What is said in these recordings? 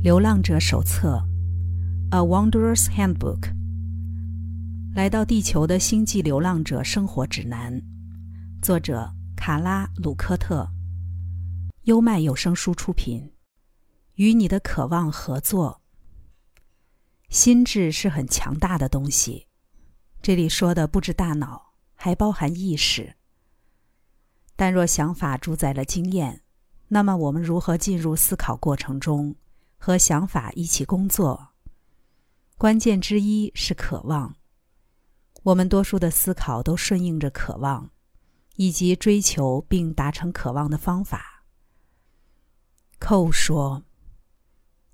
《流浪者手册》（A Wanderer's Handbook），来到地球的星际流浪者生活指南，作者卡拉·鲁科特，优麦有声书出品。与你的渴望合作。心智是很强大的东西，这里说的不止大脑，还包含意识。但若想法主宰了经验，那么我们如何进入思考过程中？和想法一起工作，关键之一是渴望。我们多数的思考都顺应着渴望，以及追求并达成渴望的方法。寇说：“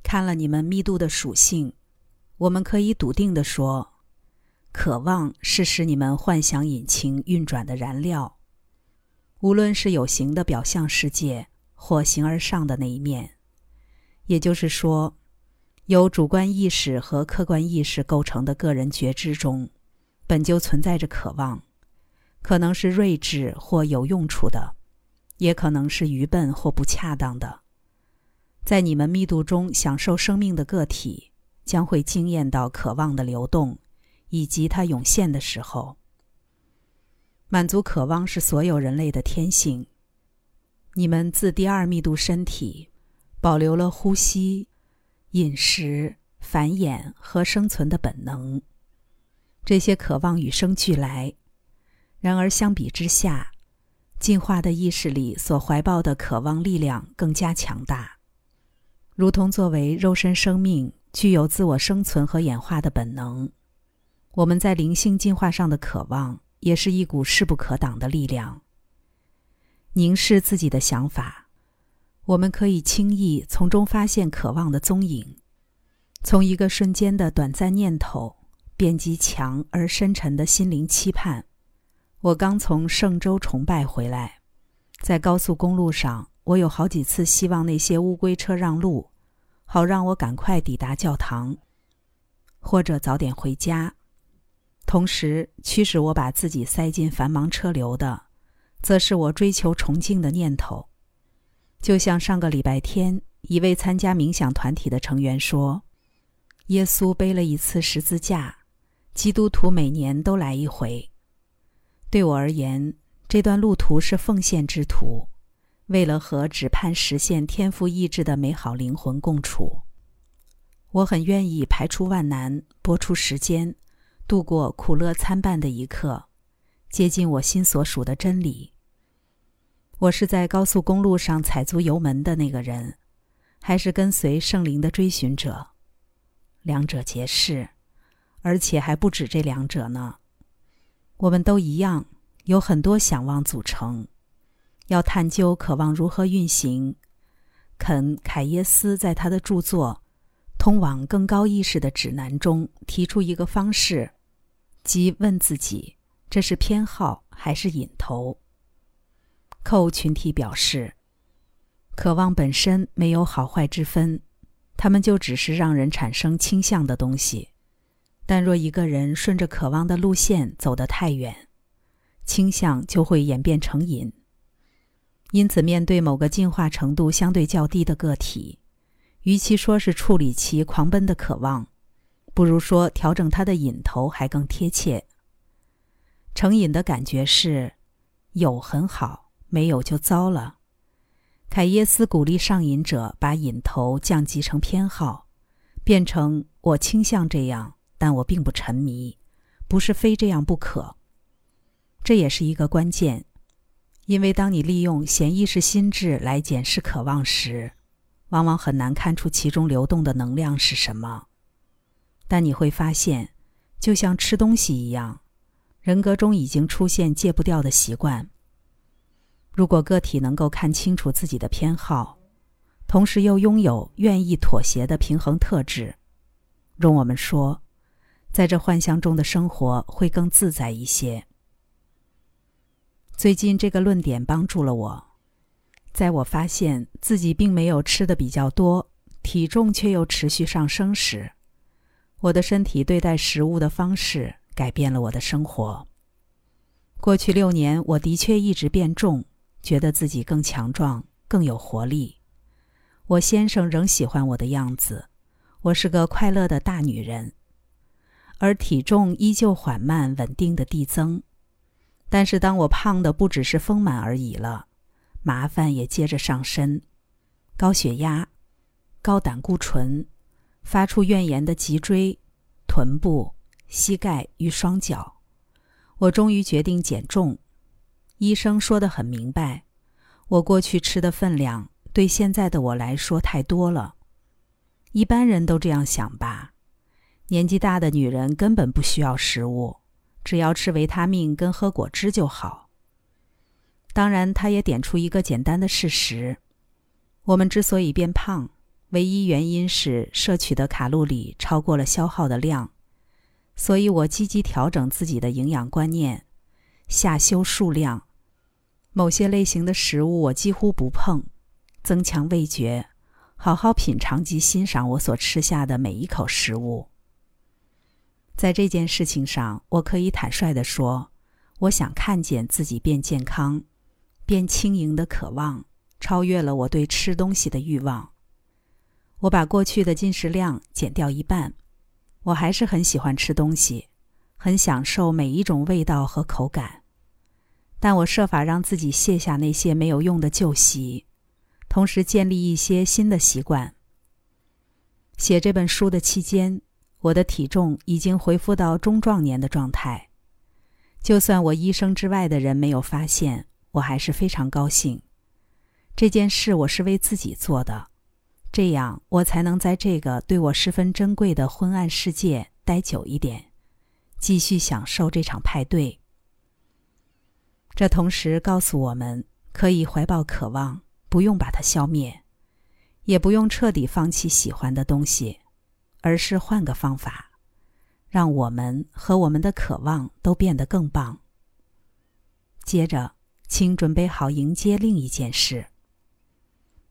看了你们密度的属性，我们可以笃定的说，渴望是使你们幻想引擎运转的燃料，无论是有形的表象世界，或形而上的那一面。”也就是说，由主观意识和客观意识构成的个人觉知中，本就存在着渴望，可能是睿智或有用处的，也可能是愚笨或不恰当的。在你们密度中享受生命的个体，将会惊艳到渴望的流动，以及它涌现的时候。满足渴望是所有人类的天性。你们自第二密度身体。保留了呼吸、饮食、繁衍和生存的本能，这些渴望与生俱来。然而，相比之下，进化的意识里所怀抱的渴望力量更加强大，如同作为肉身生命具有自我生存和演化的本能。我们在灵性进化上的渴望，也是一股势不可挡的力量。凝视自己的想法。我们可以轻易从中发现渴望的踪影，从一个瞬间的短暂念头，遍及强而深沉的心灵期盼。我刚从圣州崇拜回来，在高速公路上，我有好几次希望那些乌龟车让路，好让我赶快抵达教堂，或者早点回家。同时，驱使我把自己塞进繁忙车流的，则是我追求崇敬的念头。就像上个礼拜天，一位参加冥想团体的成员说：“耶稣背了一次十字架，基督徒每年都来一回。对我而言，这段路途是奉献之途，为了和只盼实现天赋意志的美好灵魂共处。我很愿意排除万难，拨出时间，度过苦乐参半的一刻，接近我心所属的真理。”我是在高速公路上踩足油门的那个人，还是跟随圣灵的追寻者？两者皆是，而且还不止这两者呢。我们都一样，有很多想望组成。要探究渴望如何运行，肯·凯耶斯在他的著作《通往更高意识的指南》中提出一个方式，即问自己：这是偏好还是引头？寇群体表示，渴望本身没有好坏之分，他们就只是让人产生倾向的东西。但若一个人顺着渴望的路线走得太远，倾向就会演变成瘾。因此，面对某个进化程度相对较低的个体，与其说是处理其狂奔的渴望，不如说调整他的瘾头还更贴切。成瘾的感觉是，有很好。没有就糟了。凯耶斯鼓励上瘾者把瘾头降级成偏好，变成我倾向这样，但我并不沉迷，不是非这样不可。这也是一个关键，因为当你利用潜意识心智来检视渴望时，往往很难看出其中流动的能量是什么。但你会发现，就像吃东西一样，人格中已经出现戒不掉的习惯。如果个体能够看清楚自己的偏好，同时又拥有愿意妥协的平衡特质，容我们说，在这幻象中的生活会更自在一些。最近这个论点帮助了我，在我发现自己并没有吃的比较多，体重却又持续上升时，我的身体对待食物的方式改变了我的生活。过去六年，我的确一直变重。觉得自己更强壮，更有活力。我先生仍喜欢我的样子，我是个快乐的大女人，而体重依旧缓慢稳定的递增。但是当我胖的不只是丰满而已了，麻烦也接着上身，高血压、高胆固醇，发出怨言的脊椎、臀部、膝盖与双脚。我终于决定减重，医生说的很明白，我过去吃的分量。对现在的我来说太多了，一般人都这样想吧。年纪大的女人根本不需要食物，只要吃维他命跟喝果汁就好。当然，他也点出一个简单的事实：我们之所以变胖，唯一原因是摄取的卡路里超过了消耗的量。所以我积极调整自己的营养观念，下修数量，某些类型的食物我几乎不碰。增强味觉，好好品尝及欣赏我所吃下的每一口食物。在这件事情上，我可以坦率地说，我想看见自己变健康、变轻盈的渴望，超越了我对吃东西的欲望。我把过去的进食量减掉一半，我还是很喜欢吃东西，很享受每一种味道和口感，但我设法让自己卸下那些没有用的旧习。同时建立一些新的习惯。写这本书的期间，我的体重已经恢复到中壮年的状态。就算我医生之外的人没有发现，我还是非常高兴。这件事我是为自己做的，这样我才能在这个对我十分珍贵的昏暗世界待久一点，继续享受这场派对。这同时告诉我们，可以怀抱渴望。不用把它消灭，也不用彻底放弃喜欢的东西，而是换个方法，让我们和我们的渴望都变得更棒。接着，请准备好迎接另一件事。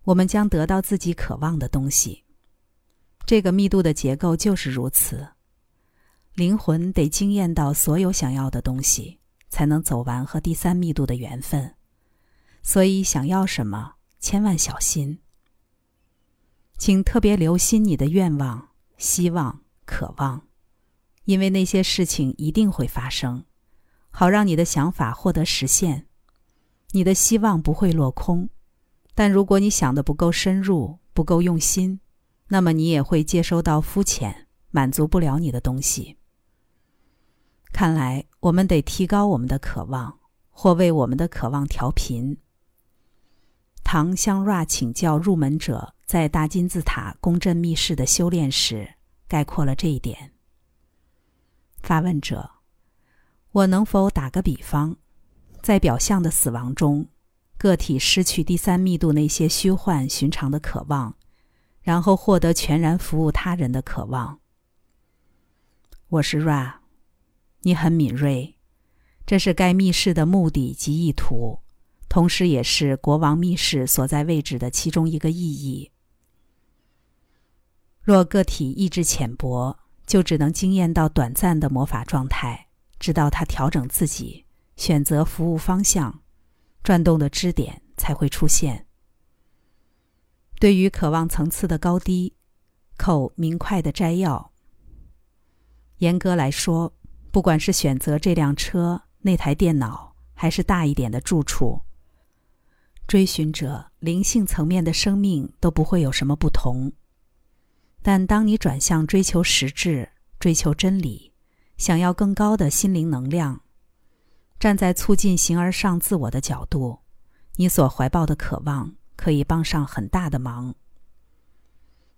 我们将得到自己渴望的东西。这个密度的结构就是如此。灵魂得惊艳到所有想要的东西，才能走完和第三密度的缘分。所以，想要什么？千万小心，请特别留心你的愿望、希望、渴望，因为那些事情一定会发生，好让你的想法获得实现。你的希望不会落空，但如果你想的不够深入、不够用心，那么你也会接收到肤浅、满足不了你的东西。看来，我们得提高我们的渴望，或为我们的渴望调频。唐向 Ra 请教入门者在大金字塔宫镇密室的修炼时，概括了这一点。发问者：我能否打个比方，在表象的死亡中，个体失去第三密度那些虚幻寻常的渴望，然后获得全然服务他人的渴望？我是 Ra，你很敏锐，这是该密室的目的及意图。同时，也是国王密室所在位置的其中一个意义。若个体意志浅薄，就只能惊艳到短暂的魔法状态，直到他调整自己，选择服务方向，转动的支点才会出现。对于渴望层次的高低，扣明快的摘要。严格来说，不管是选择这辆车、那台电脑，还是大一点的住处。追寻者灵性层面的生命都不会有什么不同，但当你转向追求实质、追求真理，想要更高的心灵能量，站在促进形而上自我的角度，你所怀抱的渴望可以帮上很大的忙。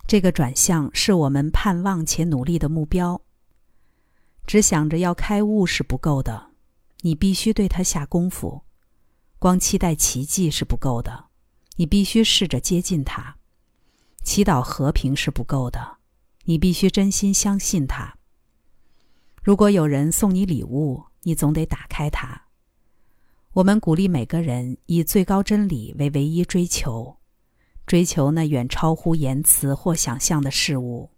这个转向是我们盼望且努力的目标。只想着要开悟是不够的，你必须对它下功夫。光期待奇迹是不够的，你必须试着接近他；祈祷和平是不够的，你必须真心相信他。如果有人送你礼物，你总得打开它。我们鼓励每个人以最高真理为唯一追求，追求那远超乎言辞或想象的事物。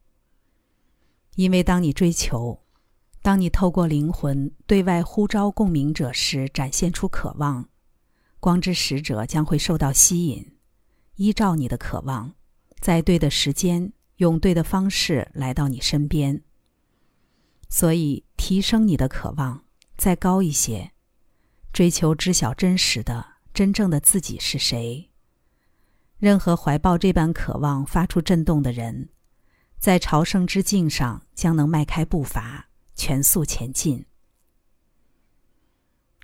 因为当你追求，当你透过灵魂对外呼召共鸣者时，展现出渴望。光之使者将会受到吸引，依照你的渴望，在对的时间，用对的方式来到你身边。所以，提升你的渴望，再高一些，追求知晓真实的、真正的自己是谁。任何怀抱这般渴望发出震动的人，在朝圣之境上将能迈开步伐，全速前进。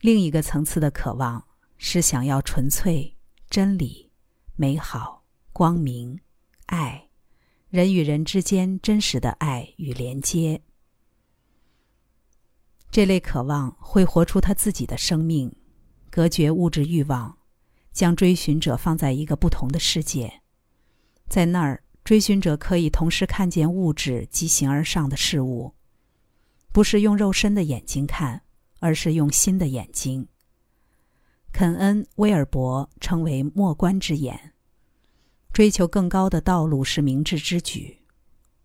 另一个层次的渴望是想要纯粹、真理、美好、光明、爱，人与人之间真实的爱与连接。这类渴望会活出他自己的生命，隔绝物质欲望，将追寻者放在一个不同的世界。在那儿，追寻者可以同时看见物质及形而上的事物，不是用肉身的眼睛看，而是用心的眼睛。肯恩·威尔伯称为“莫观之眼”。追求更高的道路是明智之举。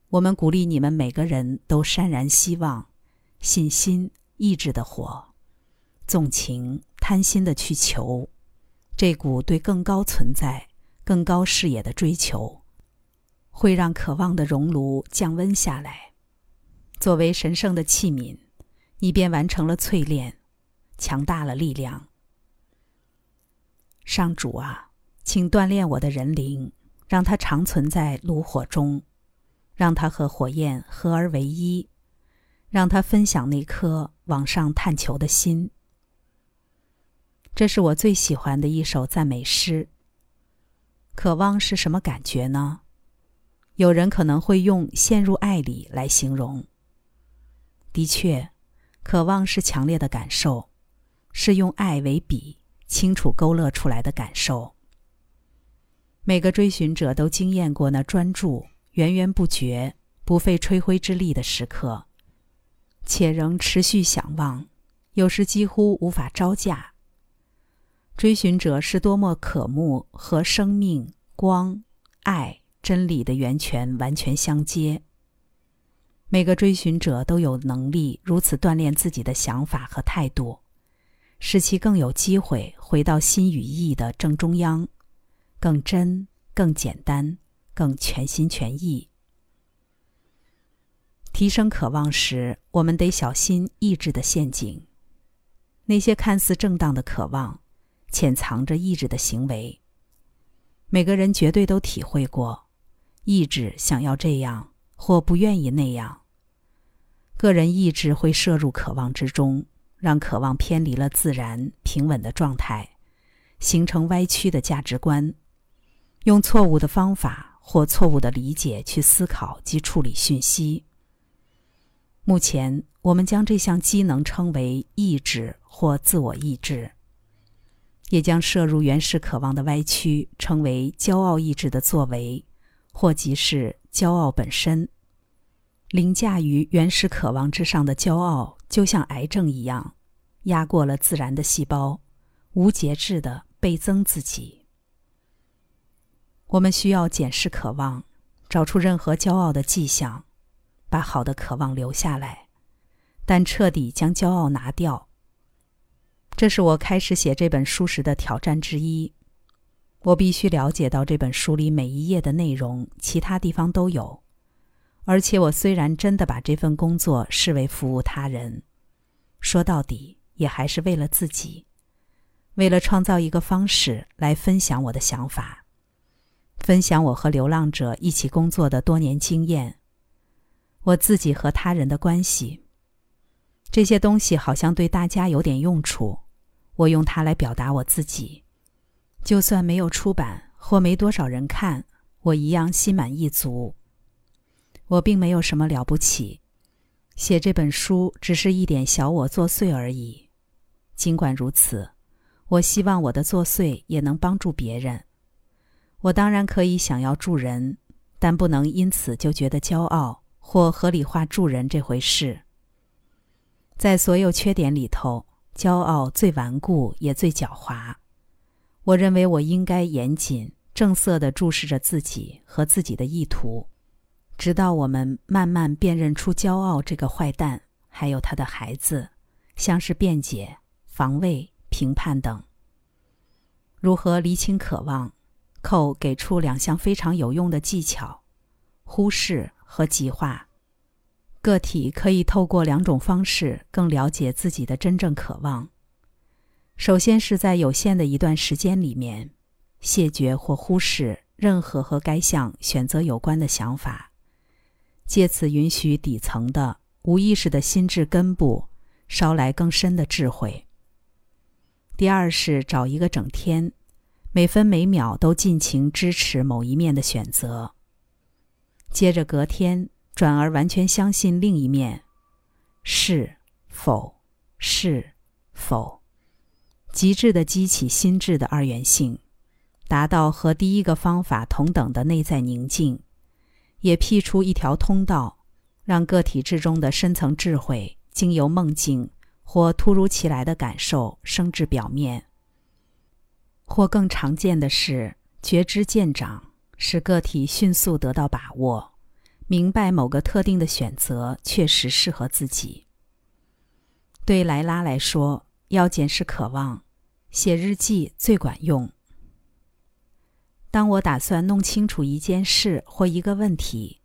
我们鼓励你们每个人都潸然希望、信心。意志的火，纵情贪心的去求，这股对更高存在、更高视野的追求，会让渴望的熔炉降温下来。作为神圣的器皿，你便完成了淬炼，强大了力量。上主啊，请锻炼我的人灵，让它长存在炉火中，让它和火焰合而为一。让它分享那颗往上探求的心。这是我最喜欢的一首赞美诗。渴望是什么感觉呢？有人可能会用陷入爱里来形容。的确，渴望是强烈的感受，是用爱为笔清楚勾勒出来的感受。每个追寻者都经验过那专注、源源不绝、不费吹灰之力的时刻。且仍持续想望，有时几乎无法招架。追寻者是多么渴慕和生命、光、爱、真理的源泉完全相接。每个追寻者都有能力如此锻炼自己的想法和态度，使其更有机会回到心与意的正中央，更真、更简单、更全心全意。提升渴望时，我们得小心意志的陷阱。那些看似正当的渴望，潜藏着意志的行为。每个人绝对都体会过，意志想要这样或不愿意那样。个人意志会摄入渴望之中，让渴望偏离了自然平稳的状态，形成歪曲的价值观，用错误的方法或错误的理解去思考及处理讯息。目前，我们将这项机能称为意志或自我意志，也将摄入原始渴望的歪曲称为骄傲意志的作为，或即是骄傲本身。凌驾于原始渴望之上的骄傲，就像癌症一样，压过了自然的细胞，无节制的倍增自己。我们需要检视渴望，找出任何骄傲的迹象。把好的渴望留下来，但彻底将骄傲拿掉。这是我开始写这本书时的挑战之一。我必须了解到这本书里每一页的内容，其他地方都有。而且，我虽然真的把这份工作视为服务他人，说到底也还是为了自己，为了创造一个方式来分享我的想法，分享我和流浪者一起工作的多年经验。我自己和他人的关系，这些东西好像对大家有点用处。我用它来表达我自己，就算没有出版或没多少人看，我一样心满意足。我并没有什么了不起，写这本书只是一点小我作祟而已。尽管如此，我希望我的作祟也能帮助别人。我当然可以想要助人，但不能因此就觉得骄傲。或合理化助人这回事，在所有缺点里头，骄傲最顽固也最狡猾。我认为我应该严谨、正色地注视着自己和自己的意图，直到我们慢慢辨认出骄傲这个坏蛋，还有他的孩子，像是辩解、防卫、评判等。如何厘清渴望？寇给出两项非常有用的技巧：忽视和极化。个体可以透过两种方式更了解自己的真正渴望。首先是在有限的一段时间里面，谢绝或忽视任何和该项选择有关的想法，借此允许底层的无意识的心智根部捎来更深的智慧。第二是找一个整天。每分每秒都尽情支持某一面的选择，接着隔天转而完全相信另一面，是否是否，极致的激起心智的二元性，达到和第一个方法同等的内在宁静，也辟出一条通道，让个体之中的深层智慧经由梦境或突如其来的感受升至表面。或更常见的是觉知渐长，使个体迅速得到把握，明白某个特定的选择确实适合自己。对莱拉来说，要检视渴望，写日记最管用。当我打算弄清楚一件事或一个问题，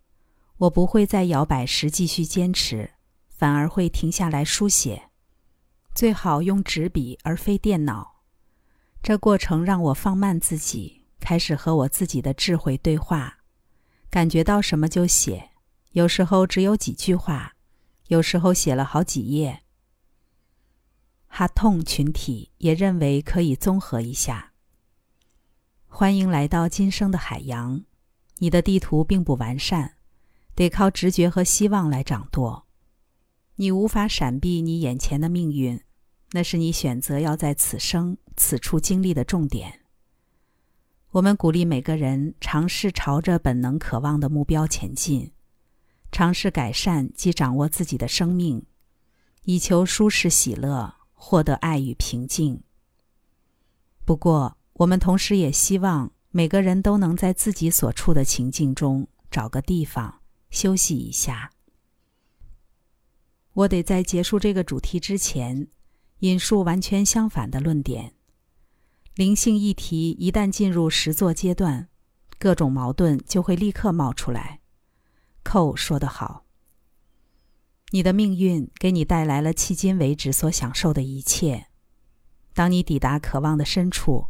我不会在摇摆时继续坚持，反而会停下来书写，最好用纸笔而非电脑。这过程让我放慢自己，开始和我自己的智慧对话，感觉到什么就写。有时候只有几句话，有时候写了好几页。哈痛群体也认为可以综合一下。欢迎来到今生的海洋，你的地图并不完善，得靠直觉和希望来掌舵。你无法闪避你眼前的命运。那是你选择要在此生此处经历的重点。我们鼓励每个人尝试朝着本能渴望的目标前进，尝试改善及掌握自己的生命，以求舒适喜乐，获得爱与平静。不过，我们同时也希望每个人都能在自己所处的情境中找个地方休息一下。我得在结束这个主题之前。引述完全相反的论点：灵性议题一旦进入实作阶段，各种矛盾就会立刻冒出来。寇说得好：“你的命运给你带来了迄今为止所享受的一切。当你抵达渴望的深处，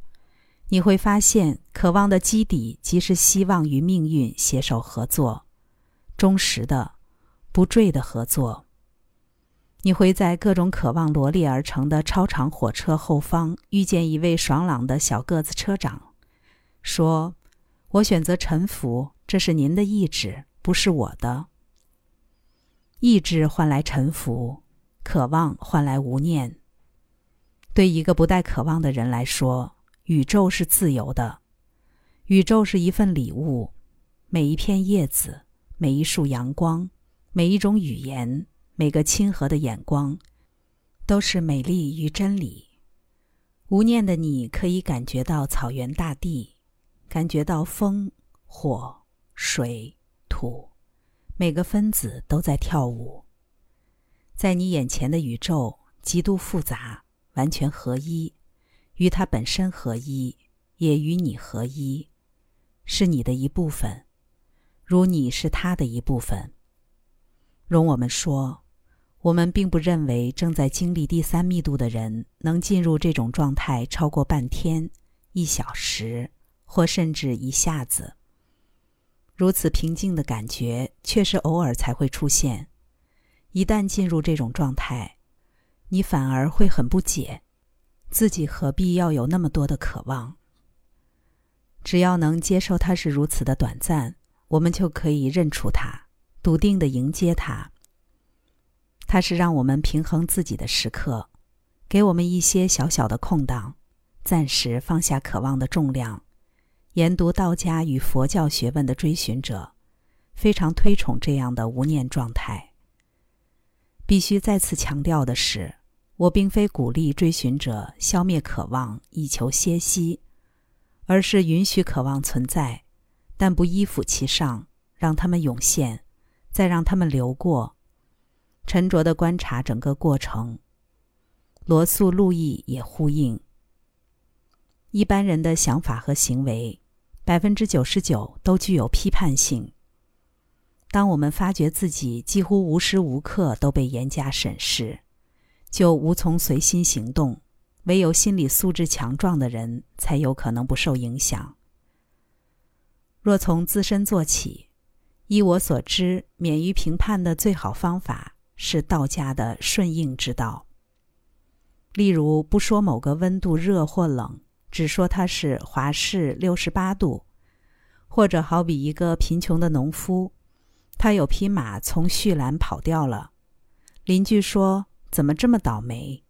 你会发现，渴望的基底即是希望与命运携手合作，忠实的、不坠的合作。”你会在各种渴望罗列而成的超长火车后方遇见一位爽朗的小个子车长，说：“我选择臣服，这是您的意志，不是我的。意志换来臣服，渴望换来无念。对一个不带渴望的人来说，宇宙是自由的，宇宙是一份礼物，每一片叶子，每一束阳光，每一种语言。”每个亲和的眼光，都是美丽与真理。无念的你可以感觉到草原大地，感觉到风、火、水、土，每个分子都在跳舞。在你眼前的宇宙极度复杂，完全合一，与它本身合一，也与你合一，是你的一部分，如你是它的一部分。容我们说。我们并不认为正在经历第三密度的人能进入这种状态超过半天、一小时，或甚至一下子。如此平静的感觉确实偶尔才会出现。一旦进入这种状态，你反而会很不解，自己何必要有那么多的渴望？只要能接受它是如此的短暂，我们就可以认出它，笃定的迎接它。它是让我们平衡自己的时刻，给我们一些小小的空档，暂时放下渴望的重量。研读道家与佛教学问的追寻者，非常推崇这样的无念状态。必须再次强调的是，我并非鼓励追寻者消灭渴望以求歇息，而是允许渴望存在，但不依附其上，让他们涌现，再让他们流过。沉着的观察整个过程，罗素·路易也呼应。一般人的想法和行为，百分之九十九都具有批判性。当我们发觉自己几乎无时无刻都被严加审视，就无从随心行动。唯有心理素质强壮的人，才有可能不受影响。若从自身做起，依我所知，免于评判的最好方法是道家的顺应之道。例如，不说某个温度热或冷，只说它是华氏六十八度；或者好比一个贫穷的农夫，他有匹马从畜栏跑掉了，邻居说：“怎么这么倒霉？”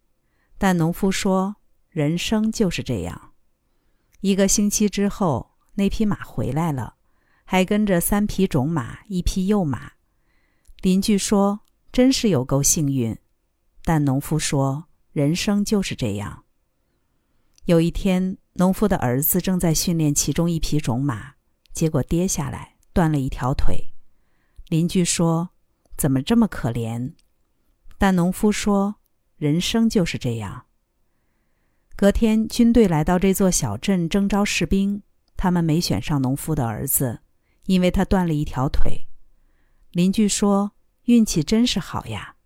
但农夫说：“人生就是这样。”一个星期之后，那匹马回来了，还跟着三匹种马，一匹幼马。邻居说：“真是有够幸运。”但农夫说：“人生就是这样。”有一天，农夫的儿子正在训练其中一匹种马，结果跌下来，断了一条腿。邻居说：“怎么这么可怜？”但农夫说。人生就是这样。隔天，军队来到这座小镇征召士兵，他们没选上农夫的儿子，因为他断了一条腿。邻居说：“运气真是好呀。”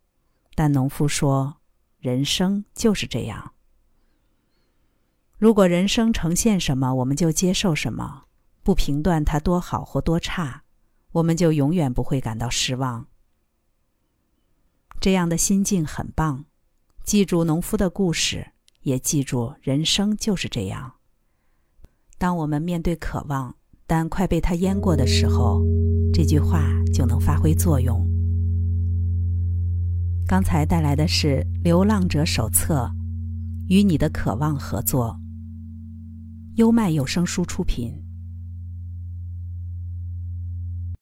但农夫说：“人生就是这样。如果人生呈现什么，我们就接受什么，不评断它多好或多差，我们就永远不会感到失望。这样的心境很棒。记住农夫的故事，也记住人生就是这样。当我们面对渴望，但快被它淹过的时候，这句话就能发挥作用。刚才带来的是《流浪者手册》，与你的渴望合作。优麦有声书出品。